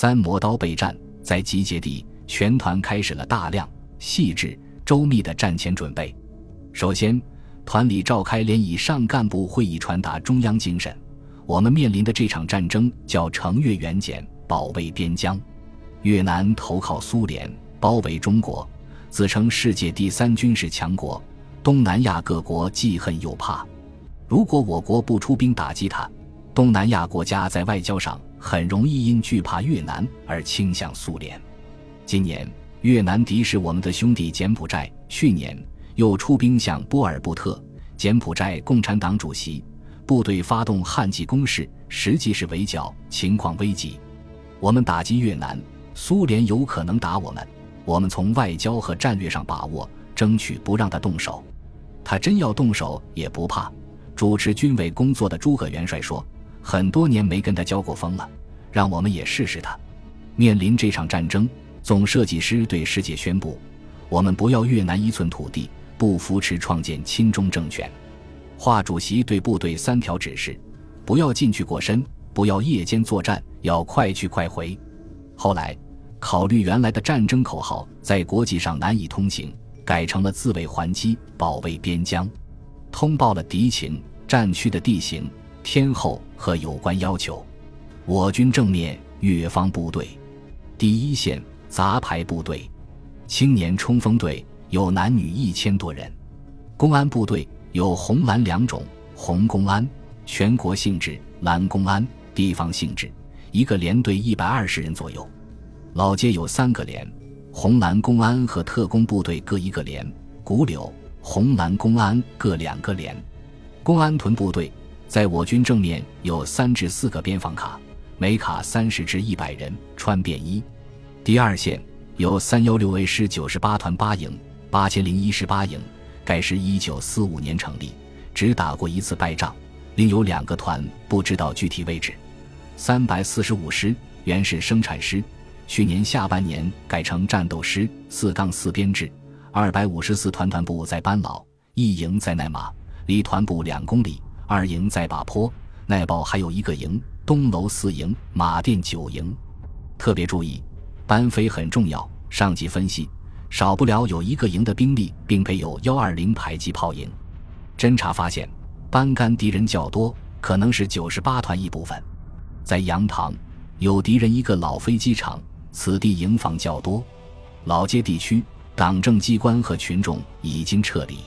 三磨刀备战，在集结地，全团开始了大量、细致、周密的战前准备。首先，团里召开连以上干部会议，传达中央精神：我们面临的这场战争叫城越援柬，保卫边疆。越南投靠苏联，包围中国，自称世界第三军事强国，东南亚各国既恨又怕。如果我国不出兵打击他，东南亚国家在外交上很容易因惧怕越南而倾向苏联。今年越南敌视我们的兄弟柬埔寨，去年又出兵向波尔布特，柬埔寨共产党主席部队发动旱季攻势，实际是围剿，情况危急。我们打击越南。苏联有可能打我们，我们从外交和战略上把握，争取不让他动手。他真要动手也不怕。主持军委工作的诸葛元帅说：“很多年没跟他交过锋了，让我们也试试他。”面临这场战争，总设计师对世界宣布：“我们不要越南一寸土地，不扶持创建亲中政权。”华主席对部队三条指示：不要进去过深，不要夜间作战，要快去快回。后来。考虑原来的战争口号在国际上难以通行，改成了自卫还击、保卫边疆。通报了敌情、战区的地形、天后和有关要求。我军正面越方部队，第一线杂牌部队，青年冲锋队有男女一千多人，公安部队有红蓝两种，红公安全国性质，蓝公安地方性质，一个连队一百二十人左右。老街有三个连，红蓝公安和特工部队各一个连；古柳、红蓝公安各两个连。公安屯部队在我军正面有三至四个边防卡，每卡三十至一百人，穿便衣。第二线有三幺六 A 师九十八团八营、八千零一十八营，该师一九四五年成立，只打过一次败仗。另有两个团不知道具体位置。三百四十五师原是生产师。去年下半年改成战斗师四杠四编制，二百五十四团团部在班老，一营在奈马，离团部两公里；二营在把坡，奈报还有一个营，东楼四营，马店九营。特别注意，班飞很重要。上级分析，少不了有一个营的兵力，并配有幺二零迫击炮营。侦查发现，班干敌人较多，可能是九十八团一部分。在杨塘，有敌人一个老飞机场。此地营房较多，老街地区党政机关和群众已经撤离。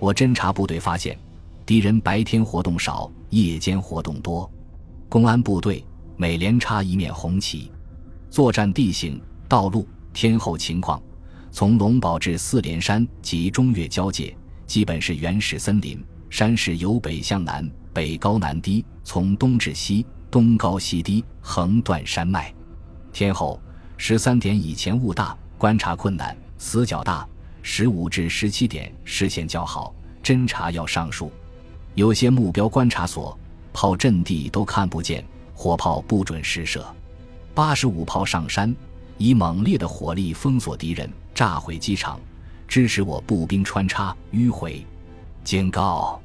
我侦察部队发现，敌人白天活动少，夜间活动多。公安部队每连插一面红旗。作战地形、道路、天候情况：从龙堡至四连山及中越交界，基本是原始森林，山势由北向南，北高南低；从东至西，东高西低，横断山脉。天候。十三点以前雾大，观察困难；死角大。十五至十七点视线较好，侦察要上树。有些目标观察所、炮阵地都看不见，火炮不准试射。八十五炮上山，以猛烈的火力封锁敌人，炸毁机场，支持我步兵穿插迂回。警告：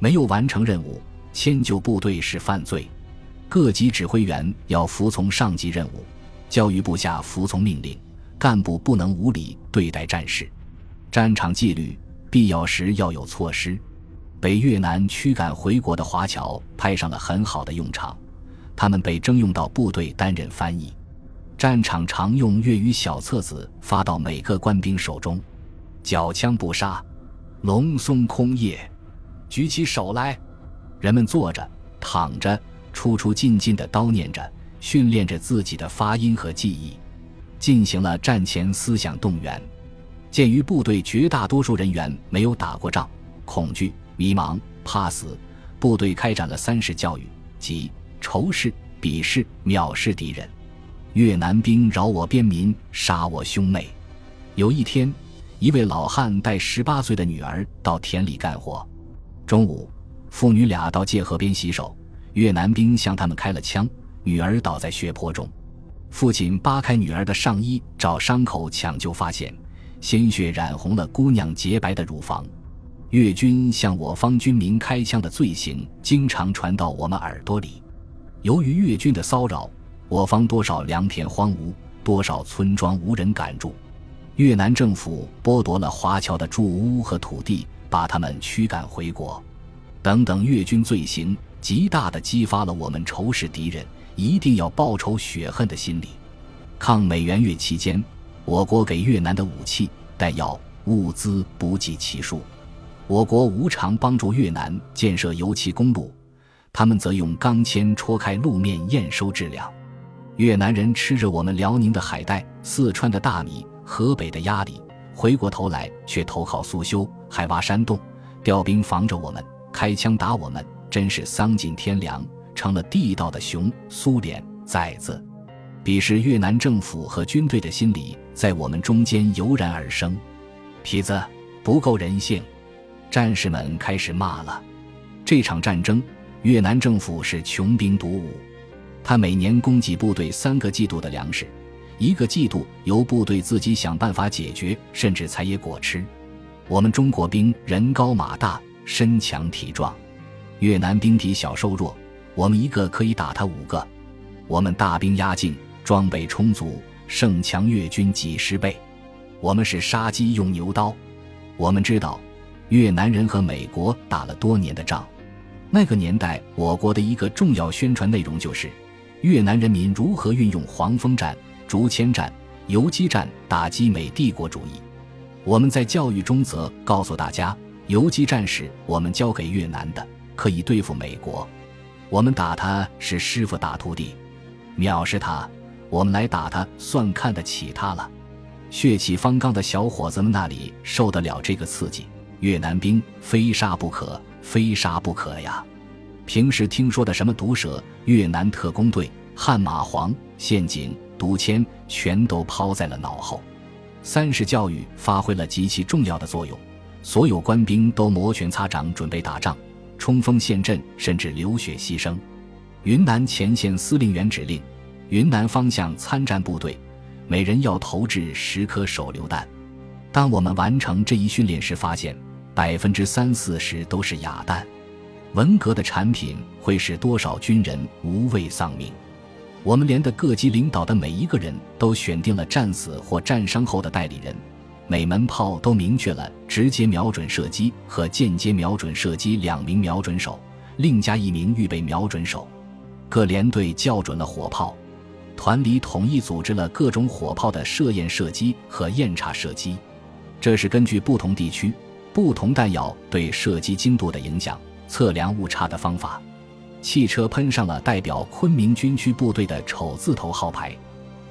没有完成任务，迁就部队是犯罪。各级指挥员要服从上级任务。教育部下服从命令，干部不能无理对待战士。战场纪律必要时要有措施。被越南驱赶回国的华侨派上了很好的用场，他们被征用到部队担任翻译。战场常用粤语小册子发到每个官兵手中。缴枪不杀，龙松空叶，举起手来。人们坐着、躺着，出出进进的叨念着。训练着自己的发音和记忆，进行了战前思想动员。鉴于部队绝大多数人员没有打过仗，恐惧、迷茫、怕死，部队开展了三式教育，即仇视、鄙视、藐视敌人。越南兵扰我边民，杀我兄妹。有一天，一位老汉带十八岁的女儿到田里干活。中午，父女俩到界河边洗手，越南兵向他们开了枪。女儿倒在血泊中，父亲扒开女儿的上衣，找伤口抢救，发现鲜血染红了姑娘洁白的乳房。越军向我方军民开枪的罪行经常传到我们耳朵里。由于越军的骚扰，我方多少良田荒芜，多少村庄无人敢住。越南政府剥夺了华侨的住屋和土地，把他们驱赶回国，等等越军罪行，极大的激发了我们仇视敌人、一定要报仇雪恨的心理。抗美援越期间，我国给越南的武器、弹药、物资不计其数。我国无偿帮助越南建设油气公路，他们则用钢钎戳开路面验收质量。越南人吃着我们辽宁的海带、四川的大米。河北的鸭梨，回过头来却投靠苏修，还挖山洞，调兵防着我们，开枪打我们，真是丧尽天良，成了地道的熊、苏联崽子。彼时越南政府和军队的心理在我们中间油然而生。痞子不够人性，战士们开始骂了。这场战争，越南政府是穷兵黩武，他每年供给部队三个季度的粮食。一个季度由部队自己想办法解决，甚至采野果吃。我们中国兵人高马大，身强体壮；越南兵体小瘦弱，我们一个可以打他五个。我们大兵压境，装备充足，胜强越军几十倍。我们是杀鸡用牛刀。我们知道，越南人和美国打了多年的仗。那个年代，我国的一个重要宣传内容就是越南人民如何运用黄蜂战。竹签战、游击战打击美帝国主义。我们在教育中则告诉大家，游击战是我们教给越南的，可以对付美国。我们打他是师傅打徒弟，藐视他，我们来打他算看得起他了。血气方刚的小伙子们那里受得了这个刺激？越南兵非杀不可，非杀不可呀！平时听说的什么毒蛇、越南特工队、悍马黄陷阱。毒签全都抛在了脑后，三是教育发挥了极其重要的作用，所有官兵都摩拳擦掌准备打仗，冲锋陷阵，甚至流血牺牲。云南前线司令员指令，云南方向参战部队每人要投掷十颗手榴弹。当我们完成这一训练时，发现百分之三四十都是哑弹。文革的产品会使多少军人无畏丧命？我们连的各级领导的每一个人都选定了战死或战伤后的代理人，每门炮都明确了直接瞄准射击和间接瞄准射击两名瞄准手，另加一名预备瞄准手。各连队校准了火炮，团里统一组织了各种火炮的设验射击和验查射击。这是根据不同地区、不同弹药对射击精度的影响测量误差的方法。汽车喷上了代表昆明军区部队的丑字头号牌，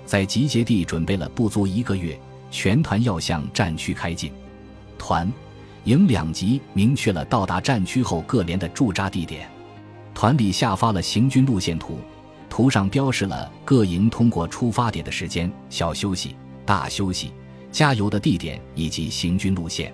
在集结地准备了不足一个月，全团要向战区开进。团、营两级明确了到达战区后各连的驻扎地点。团里下发了行军路线图，图上标示了各营通过出发点的时间、小休息、大休息、加油的地点以及行军路线。